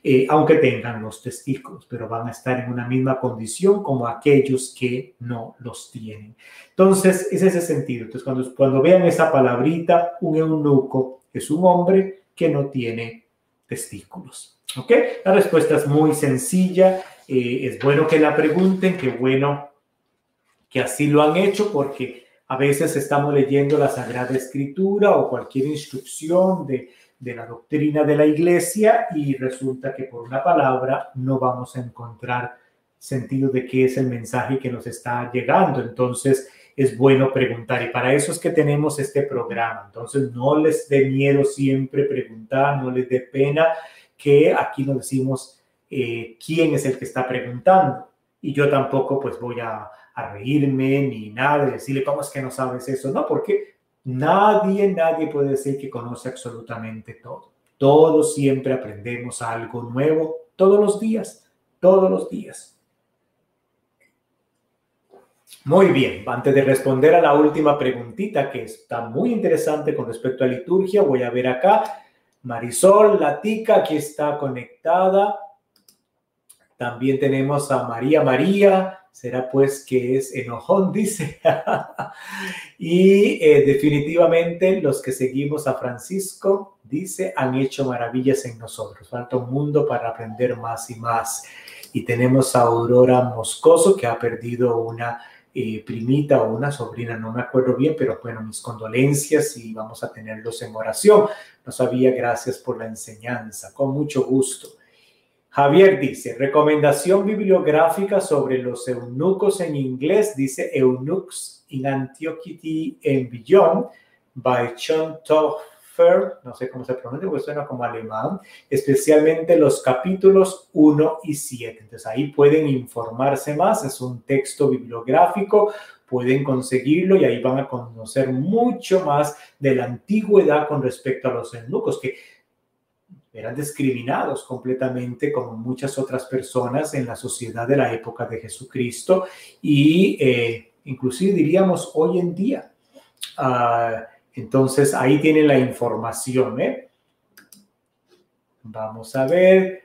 Eh, aunque tengan los testículos, pero van a estar en una misma condición como aquellos que no los tienen. Entonces, es ese sentido. Entonces, cuando, cuando vean esa palabrita, un eunuco es un hombre que no tiene testículos. ¿Ok? La respuesta es muy sencilla. Eh, es bueno que la pregunten, qué bueno que así lo han hecho porque a veces estamos leyendo la Sagrada Escritura o cualquier instrucción de, la doctrina de la iglesia y resulta que por una palabra no vamos a encontrar sentido de qué es el mensaje que nos está llegando. Entonces es bueno preguntar y para eso es que tenemos este programa. Entonces no les dé miedo siempre preguntar, no les dé pena que aquí nos decimos eh, quién es el que está preguntando. Y yo tampoco pues voy a, a reírme ni nada, de decirle, ¿cómo es que no sabes eso? No, porque nadie, nadie puede decir que conoce absolutamente todo. Todos siempre aprendemos algo nuevo, todos los días, todos los días. Muy bien, antes de responder a la última preguntita que está muy interesante con respecto a liturgia, voy a ver acá. Marisol, la tica, aquí está conectada. También tenemos a María María, será pues que es enojón, dice. y eh, definitivamente los que seguimos a Francisco, dice, han hecho maravillas en nosotros. Falta un mundo para aprender más y más. Y tenemos a Aurora Moscoso, que ha perdido una eh, primita o una sobrina, no me acuerdo bien, pero bueno, mis condolencias y vamos a tenerlos en oración. No sabía, gracias por la enseñanza, con mucho gusto. Javier dice, recomendación bibliográfica sobre los eunucos en inglés, dice Eunuchs in Antioquity and Beyond, by John Toffer, no sé cómo se pronuncia, porque suena como alemán, especialmente los capítulos 1 y 7. Entonces ahí pueden informarse más, es un texto bibliográfico, pueden conseguirlo y ahí van a conocer mucho más de la antigüedad con respecto a los eunucos, que eran discriminados completamente como muchas otras personas en la sociedad de la época de Jesucristo y eh, inclusive diríamos hoy en día. Ah, entonces ahí tienen la información. ¿eh? Vamos a ver.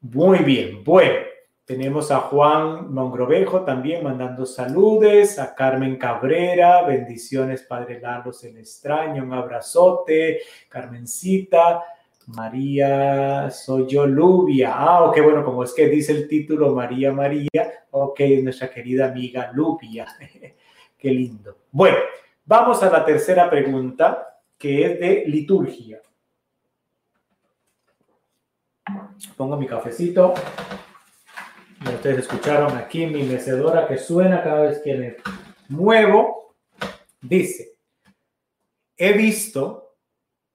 Muy bien. Bueno, tenemos a Juan Mongrovejo también mandando saludes, a Carmen Cabrera, bendiciones Padre Larlos el extraño, un abrazote, Carmencita. María, soy yo, Lubia. Ah, ok, bueno, como es que dice el título María María, ok, nuestra querida amiga Lubia. Qué lindo. Bueno, vamos a la tercera pregunta, que es de liturgia. Pongo mi cafecito. Ustedes escucharon aquí mi mecedora que suena cada vez que le muevo. Dice, he visto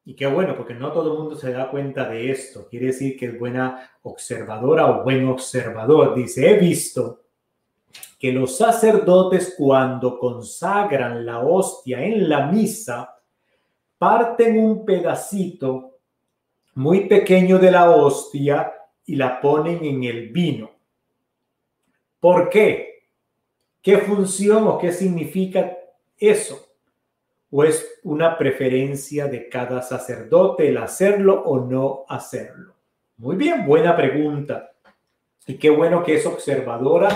y qué bueno, porque no todo el mundo se da cuenta de esto. Quiere decir que es buena observadora o buen observador. Dice, he visto que los sacerdotes cuando consagran la hostia en la misa, parten un pedacito muy pequeño de la hostia y la ponen en el vino. ¿Por qué? ¿Qué función o qué significa eso? ¿O es una preferencia de cada sacerdote el hacerlo o no hacerlo? Muy bien, buena pregunta. Y qué bueno que es observadora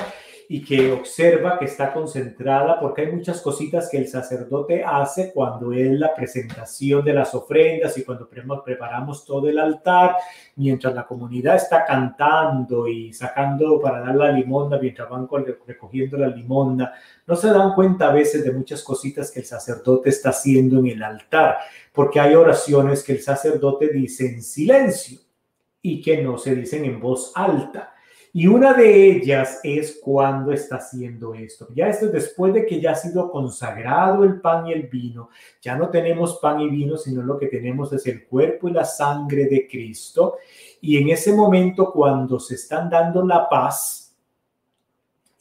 y que observa que está concentrada, porque hay muchas cositas que el sacerdote hace cuando es la presentación de las ofrendas y cuando preparamos todo el altar, mientras la comunidad está cantando y sacando para dar la limonda, mientras van recogiendo la limonda, no se dan cuenta a veces de muchas cositas que el sacerdote está haciendo en el altar, porque hay oraciones que el sacerdote dice en silencio y que no se dicen en voz alta. Y una de ellas es cuando está haciendo esto. Ya esto es después de que ya ha sido consagrado el pan y el vino. Ya no tenemos pan y vino, sino lo que tenemos es el cuerpo y la sangre de Cristo. Y en ese momento, cuando se están dando la paz,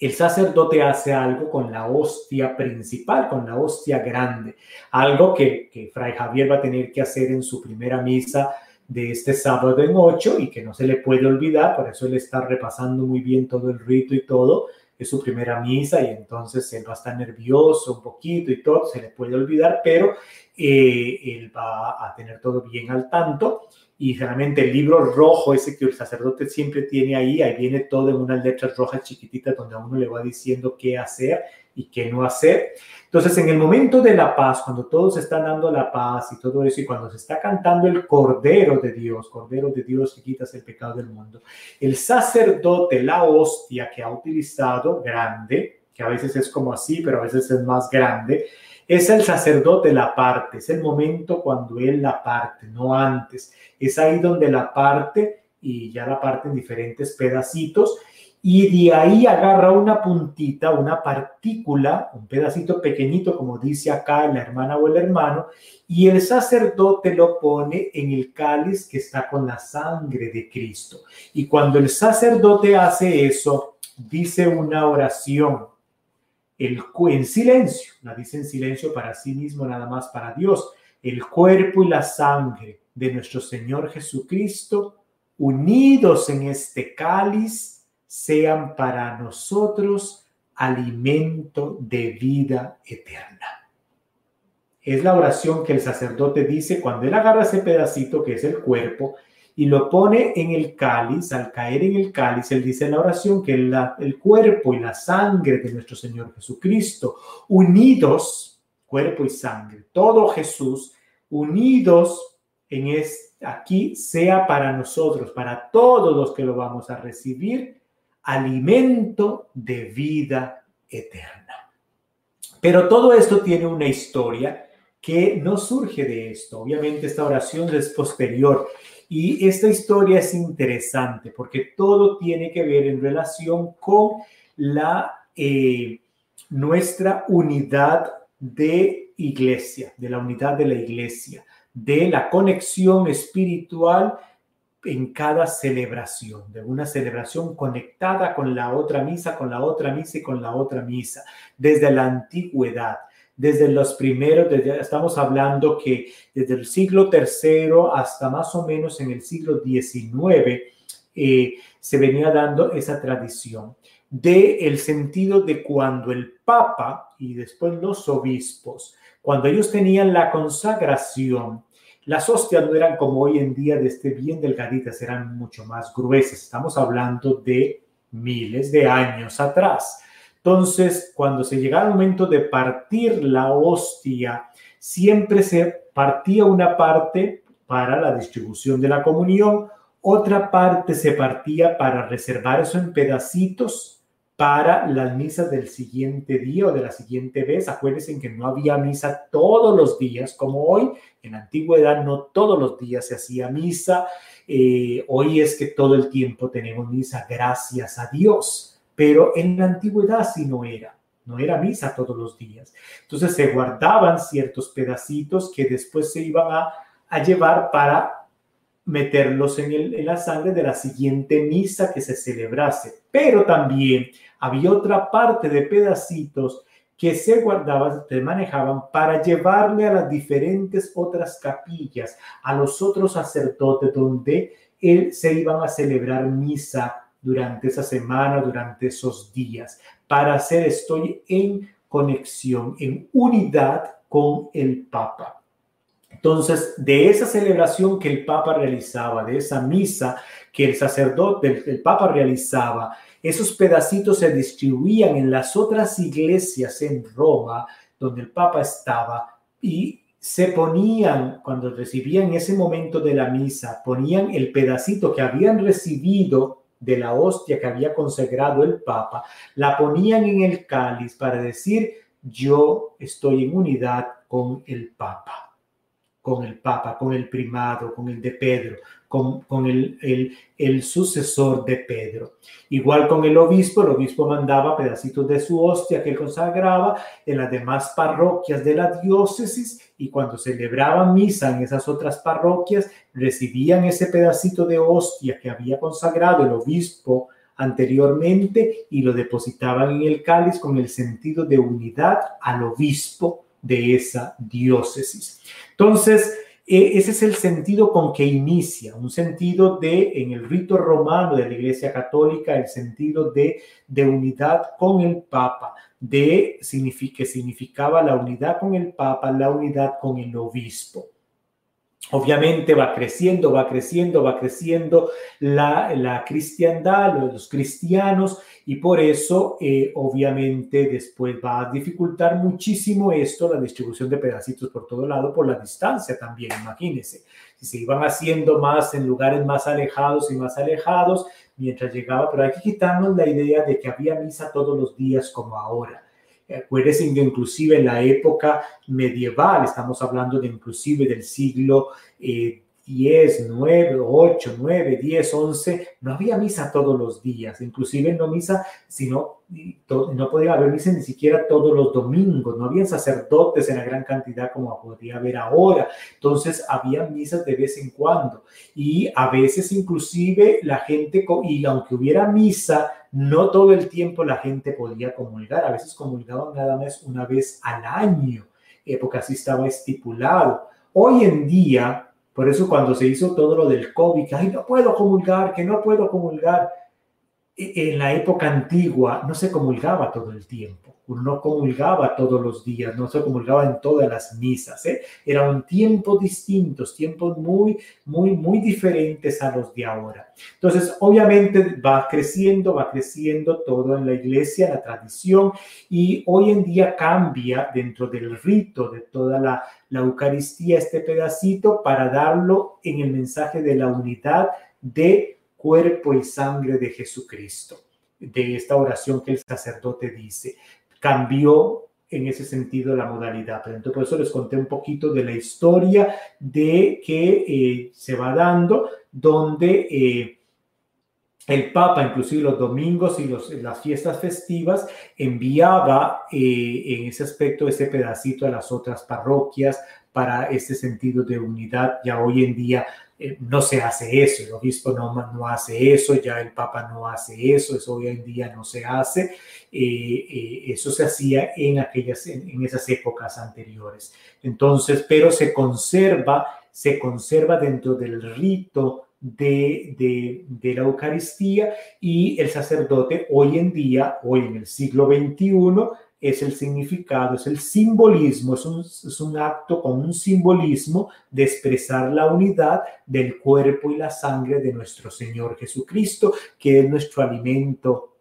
el sacerdote hace algo con la hostia principal, con la hostia grande. Algo que, que Fray Javier va a tener que hacer en su primera misa de este sábado en ocho y que no se le puede olvidar, por eso él está repasando muy bien todo el rito y todo, es su primera misa y entonces él va a estar nervioso un poquito y todo, se le puede olvidar, pero eh, él va a tener todo bien al tanto y realmente el libro rojo ese que el sacerdote siempre tiene ahí, ahí viene todo en unas letras rojas chiquititas donde a uno le va diciendo qué hacer y qué no hacer. Entonces, en el momento de la paz, cuando todos están dando la paz y todo eso, y cuando se está cantando el Cordero de Dios, Cordero de Dios que quitas el pecado del mundo, el sacerdote, la hostia que ha utilizado, grande, que a veces es como así, pero a veces es más grande, es el sacerdote la parte, es el momento cuando él la parte, no antes. Es ahí donde la parte y ya la parte en diferentes pedacitos y de ahí agarra una puntita, una partícula, un pedacito pequeñito, como dice acá la hermana o el hermano, y el sacerdote lo pone en el cáliz que está con la sangre de Cristo. Y cuando el sacerdote hace eso, dice una oración el, en silencio, la dice en silencio para sí mismo, nada más para Dios, el cuerpo y la sangre de nuestro Señor Jesucristo, unidos en este cáliz, sean para nosotros alimento de vida eterna. Es la oración que el sacerdote dice cuando él agarra ese pedacito que es el cuerpo y lo pone en el cáliz, al caer en el cáliz, él dice en la oración que el cuerpo y la sangre de nuestro Señor Jesucristo, unidos, cuerpo y sangre, todo Jesús, unidos en este, aquí, sea para nosotros, para todos los que lo vamos a recibir, alimento de vida eterna. Pero todo esto tiene una historia que no surge de esto. Obviamente esta oración es posterior y esta historia es interesante porque todo tiene que ver en relación con la eh, nuestra unidad de iglesia, de la unidad de la iglesia, de la conexión espiritual en cada celebración, de una celebración conectada con la otra misa, con la otra misa y con la otra misa, desde la antigüedad, desde los primeros, desde, estamos hablando que desde el siglo III hasta más o menos en el siglo XIX eh, se venía dando esa tradición de el sentido de cuando el Papa y después los obispos, cuando ellos tenían la consagración, las hostias no eran como hoy en día de este bien delgaditas, eran mucho más gruesas. Estamos hablando de miles de años atrás. Entonces, cuando se llegaba el momento de partir la hostia, siempre se partía una parte para la distribución de la comunión, otra parte se partía para reservar eso en pedacitos para las misas del siguiente día o de la siguiente vez. Acuérdense que no había misa todos los días, como hoy. En la antigüedad no todos los días se hacía misa. Eh, hoy es que todo el tiempo tenemos misa, gracias a Dios. Pero en la antigüedad sí no era. No era misa todos los días. Entonces se guardaban ciertos pedacitos que después se iban a, a llevar para meterlos en, el, en la sangre de la siguiente misa que se celebrase. Pero también había otra parte de pedacitos que se guardaban, se manejaban para llevarle a las diferentes otras capillas, a los otros sacerdotes donde él, se iban a celebrar misa durante esa semana, durante esos días, para hacer estoy en conexión, en unidad con el Papa. Entonces, de esa celebración que el Papa realizaba, de esa misa que el sacerdote, el, Papa realizaba, esos pedacitos se distribuían en las otras iglesias en Roma, donde el Papa estaba, y se ponían, cuando recibían ese momento de la misa, ponían el pedacito que habían recibido de la hostia que había consagrado el Papa, la ponían en el cáliz para decir, yo estoy en unidad con el Papa con el Papa, con el primado, con el de Pedro, con, con el, el, el, sucesor de Pedro. Igual con el obispo, el obispo mandaba pedacitos de su hostia que él consagraba en las demás parroquias de la diócesis y cuando celebraban misa en esas otras parroquias, recibían ese pedacito de hostia que había consagrado el obispo anteriormente y lo depositaban en el cáliz con el sentido de unidad al obispo de esa diócesis. Entonces, e, ese es el sentido con que inicia, un sentido de, en el rito romano de la Iglesia Católica, el sentido de, de unidad con el Papa, de que significaba la unidad con el Papa, la unidad con el obispo. Obviamente va creciendo, va creciendo, va creciendo la, la cristiandad, los, cristianos, y por eso eh, obviamente después va a dificultar muchísimo esto, la distribución de pedacitos por todo lado, por la distancia también, imagínense. Si se iban haciendo más en lugares más alejados y más alejados, mientras llegaba, pero hay que quitarnos la idea de que había misa todos los días como ahora Acuérdense que inclusive en la época medieval, estamos hablando de inclusive del siglo eh, 10, 9, 8, 9, 10, 11, no había misa todos los días, inclusive no misa, sino no podía haber misa ni siquiera todos los domingos, no había sacerdotes en la gran cantidad como podría haber ahora, entonces había misas de vez en cuando. Y a veces inclusive la gente, y aunque hubiera misa, no todo el tiempo la gente podía comulgar, a veces comulgaban nada más una vez al año, porque así estaba estipulado. Hoy en día, por eso cuando se hizo todo lo del COVID, que ay, no puedo comulgar, que no puedo comulgar, en la época antigua no se comulgaba todo el tiempo, uno no comulgaba todos los días, no se comulgaba en todas las misas, ¿eh? eran tiempos distintos, tiempos muy, muy, muy diferentes a los de ahora. Entonces, obviamente va creciendo, va creciendo todo en la iglesia, la tradición, y hoy en día cambia dentro del rito de toda la, la Eucaristía este pedacito para darlo en el mensaje de la unidad de cuerpo y sangre de Jesucristo, de esta oración que el sacerdote dice. Cambió en ese sentido la modalidad. Pero entonces por eso les conté un poquito de la historia de que eh, se va dando, donde eh, el Papa, inclusive los domingos y las fiestas festivas, enviaba eh, en ese aspecto ese pedacito a las otras parroquias para ese sentido de unidad. Ya hoy en día eh, no se hace eso, el obispo no, no hace eso, ya el papa no hace eso, eso hoy en día no se hace, eh, eh, eso se hacía en aquellas, en, esas épocas anteriores. Entonces, pero se conserva, se conserva dentro del rito de, de, de, la Eucaristía y el sacerdote hoy en día, hoy en el siglo XXI, es el significado, es el simbolismo, es un, es un, acto con un simbolismo de expresar la unidad del cuerpo y la sangre de nuestro Señor Jesucristo, que es nuestro alimento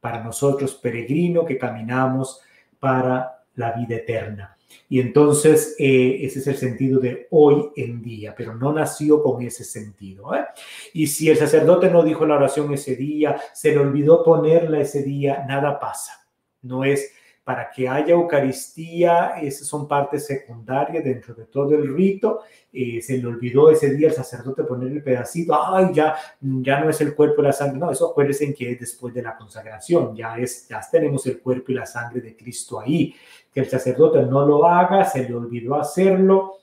para nosotros peregrino que caminamos para la vida eterna. Y entonces eh, ese es el sentido de hoy en día, pero no nació con ese sentido. ¿eh? Y si el sacerdote no dijo la oración ese día, se le olvidó ponerla ese día, nada pasa. No es para que haya Eucaristía, esas son partes secundarias dentro de todo el rito. Eh, se le olvidó ese día al sacerdote poner el pedacito, ay, ya, ya no es el cuerpo y la sangre, no, eso acuérdense que es después de la consagración, ya, es, ya tenemos el cuerpo y la sangre de Cristo ahí. Que el sacerdote no lo haga, se le olvidó hacerlo,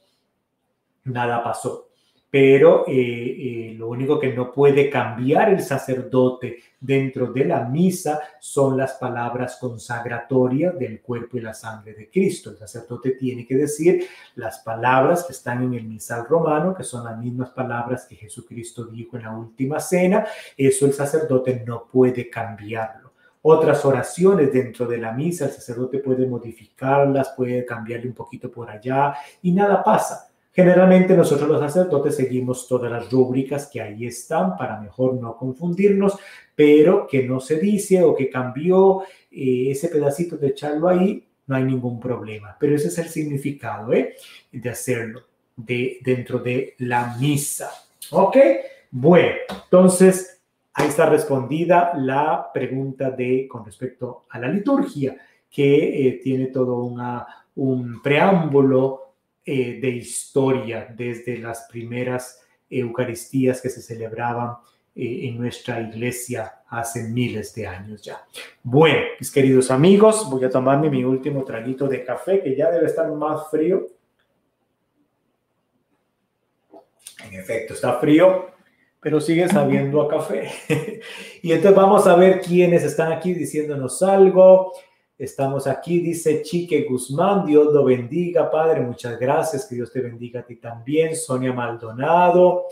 nada pasó pero eh, eh, lo único que no puede cambiar el sacerdote dentro de la misa son las palabras consagratorias del cuerpo y la sangre de Cristo. El sacerdote tiene que decir las palabras que están en el misal romano, que son las mismas palabras que Jesucristo dijo en la última cena. Eso el sacerdote no puede cambiarlo otras oraciones dentro de la misa, el sacerdote puede modificarlas, puede cambiarle un poquito por allá y nada pasa. Generalmente nosotros los sacerdotes seguimos todas las rúbricas que ahí están para mejor no confundirnos, pero que no se dice o que cambió eh, ese pedacito de echarlo ahí, no hay ningún problema. Pero ese es el significado ¿eh? de hacerlo de, dentro de la misa. ¿Ok? Bueno, entonces ahí está respondida la pregunta de con respecto a la liturgia, que eh, tiene todo una, un preámbulo eh, de historia desde las primeras Eucaristías que se celebraban eh, en nuestra iglesia hace miles de años ya. Bueno, mis queridos amigos, voy a tomarme mi último traguito de café que ya debe estar más frío. En efecto, está frío, pero sigue sabiendo a café. y entonces vamos a ver quiénes están aquí diciéndonos algo. Estamos aquí, dice Chique Guzmán, Dios lo bendiga, Padre, muchas gracias, que Dios te bendiga a ti también. Sonia Maldonado,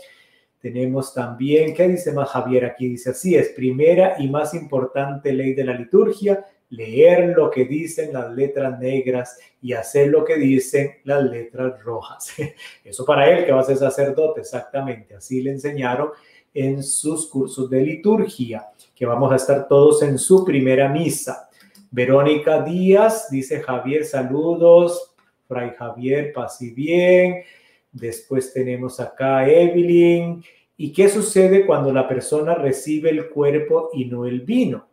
tenemos también, ¿qué dice más Javier aquí? Dice así, es primera y más importante ley de la liturgia, leer lo que dicen las letras negras y hacer lo que dicen las letras rojas. Eso para él que va a ser sacerdote, exactamente, así le enseñaron en sus cursos de liturgia, que vamos a estar todos en su primera misa. Verónica Díaz, dice Javier, saludos. Fray Javier, paz bien. Después tenemos acá Evelyn. ¿Y qué sucede cuando la persona recibe el cuerpo y no el vino?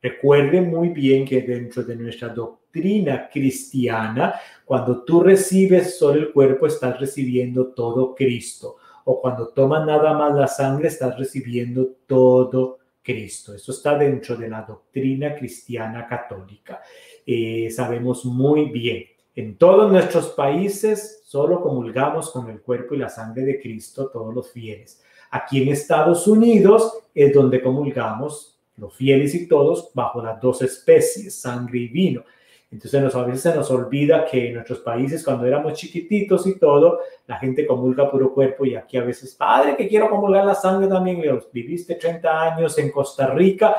Recuerden muy bien que dentro de nuestra doctrina cristiana, cuando tú recibes solo el cuerpo, estás recibiendo todo Cristo. O cuando tomas nada más la sangre, estás recibiendo todo Cristo. Eso está dentro de la doctrina cristiana católica. Eh, sabemos muy bien, en todos nuestros países solo comulgamos con el cuerpo y la sangre de Cristo todos los fieles. Aquí en Estados Unidos es donde comulgamos los fieles y todos bajo las dos especies, sangre y vino. Entonces nos, a veces se nos olvida que en nuestros países cuando éramos chiquititos y todo, la gente comulga puro cuerpo y aquí a veces, padre, que quiero comulgar la sangre también, viviste 30 años en Costa Rica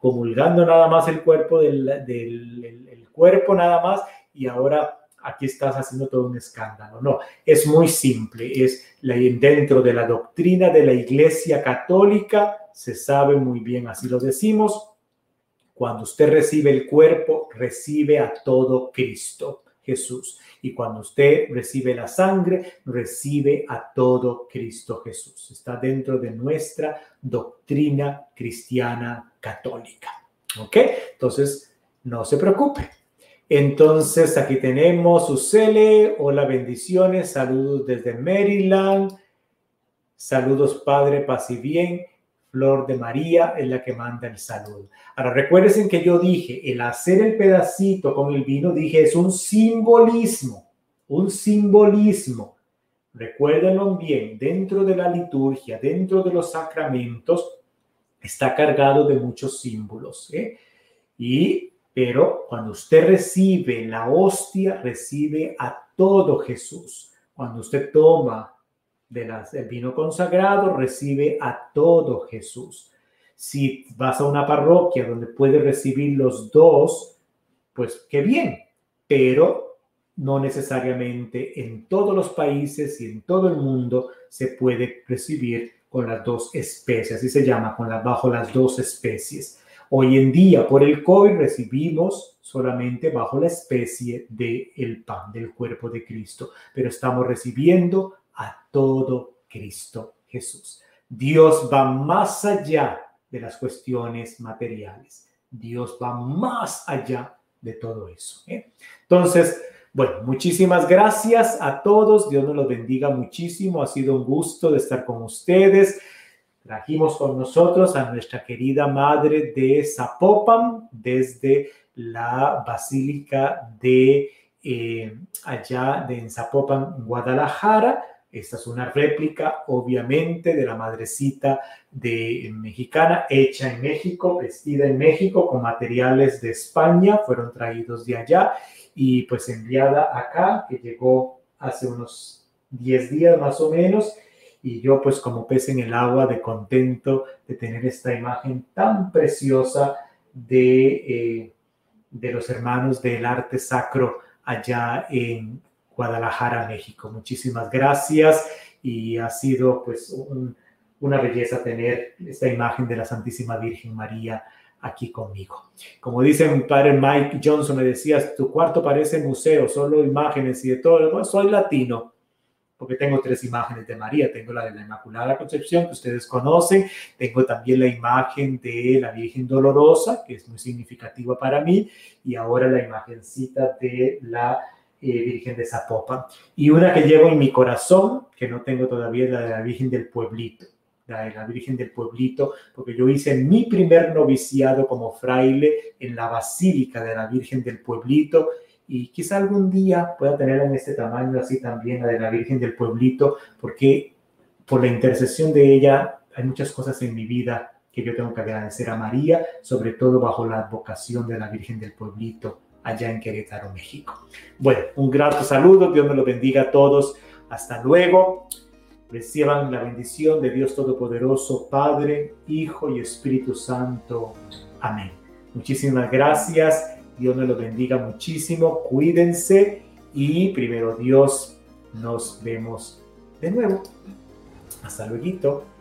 comulgando nada más el cuerpo del, del cuerpo nada más y ahora aquí estás haciendo todo un escándalo. No, es muy simple, es dentro de la doctrina de la Iglesia Católica, se sabe muy bien, así lo decimos, cuando usted recibe el cuerpo, recibe a todo Cristo Jesús. Y cuando usted recibe la sangre, recibe a todo Cristo Jesús. Está dentro de nuestra doctrina cristiana católica. ¿Ok? Entonces, no se preocupe. Entonces, aquí tenemos Usele. Hola, bendiciones. Saludos desde Maryland. Saludos, Padre, paz y bien. Flor de María es la que manda el saludo. Ahora recuerden que yo dije, el hacer el pedacito con el vino, dije, es un simbolismo, un simbolismo. Recuérdenlo bien, dentro de la liturgia, dentro de los sacramentos, está cargado de muchos símbolos. ¿eh? Y, pero cuando usted recibe la hostia, recibe a todo Jesús. Cuando usted toma del vino consagrado, recibe a todo Jesús. Si vas a una parroquia donde puedes recibir los dos, pues qué bien, pero no necesariamente en todos los países y en todo el mundo se puede recibir con las dos especies, así se llama, con las, bajo las dos especies. Hoy en día, por el COVID, recibimos solamente bajo la especie del el pan, del cuerpo de Cristo, pero estamos recibiendo a todo Cristo Jesús. Dios va más allá de las cuestiones materiales. Dios va más allá de todo eso. ¿eh? Entonces, bueno, muchísimas gracias a todos. Dios nos los bendiga muchísimo. Ha sido un gusto de estar con ustedes. Trajimos con nosotros a nuestra querida madre de Zapopan desde la Basílica de eh, allá de Zapopan, Guadalajara esta es una réplica, obviamente, de la madrecita de mexicana, hecha en México, vestida en México, con materiales de España, fueron traídos de allá y pues enviada acá, que llegó hace unos 10 días más o menos. Y yo pues como pez en el agua de contento de tener esta imagen tan preciosa de, eh, de los hermanos del arte sacro allá en, Guadalajara, México. Muchísimas gracias y ha sido pues una belleza tener esta imagen de la Santísima Virgen María aquí conmigo. Como dice mi padre Mike Johnson, me decías, tu cuarto parece museo, solo imágenes y de todo. soy latino, porque tengo tres imágenes de María. Tengo la de la Inmaculada Concepción, que ustedes conocen. Tengo también la imagen de la Virgen Dolorosa, que es muy significativa para mí. Y ahora la imagencita de la Virgen de Zapopan. Y una que llevo en mi corazón, que no tengo todavía, la de la Virgen del Pueblito. La de la Virgen del Pueblito, porque yo hice mi primer noviciado como fraile en la Basílica de la Virgen del Pueblito y quizá algún día pueda tenerla en este tamaño así también la de la Virgen del Pueblito, porque por la intercesión de ella hay muchas cosas en mi vida que yo tengo que agradecer a María, sobre todo bajo la advocación de la Virgen del Pueblito allá en Querétaro, México. Bueno, un grato saludo, Dios me lo bendiga a todos. Hasta luego. Reciban la bendición de Dios Todopoderoso, Padre, Hijo y Espíritu Santo. Amén. Muchísimas gracias. Dios me lo bendiga muchísimo. Cuídense y primero Dios nos vemos de nuevo. Hasta luego.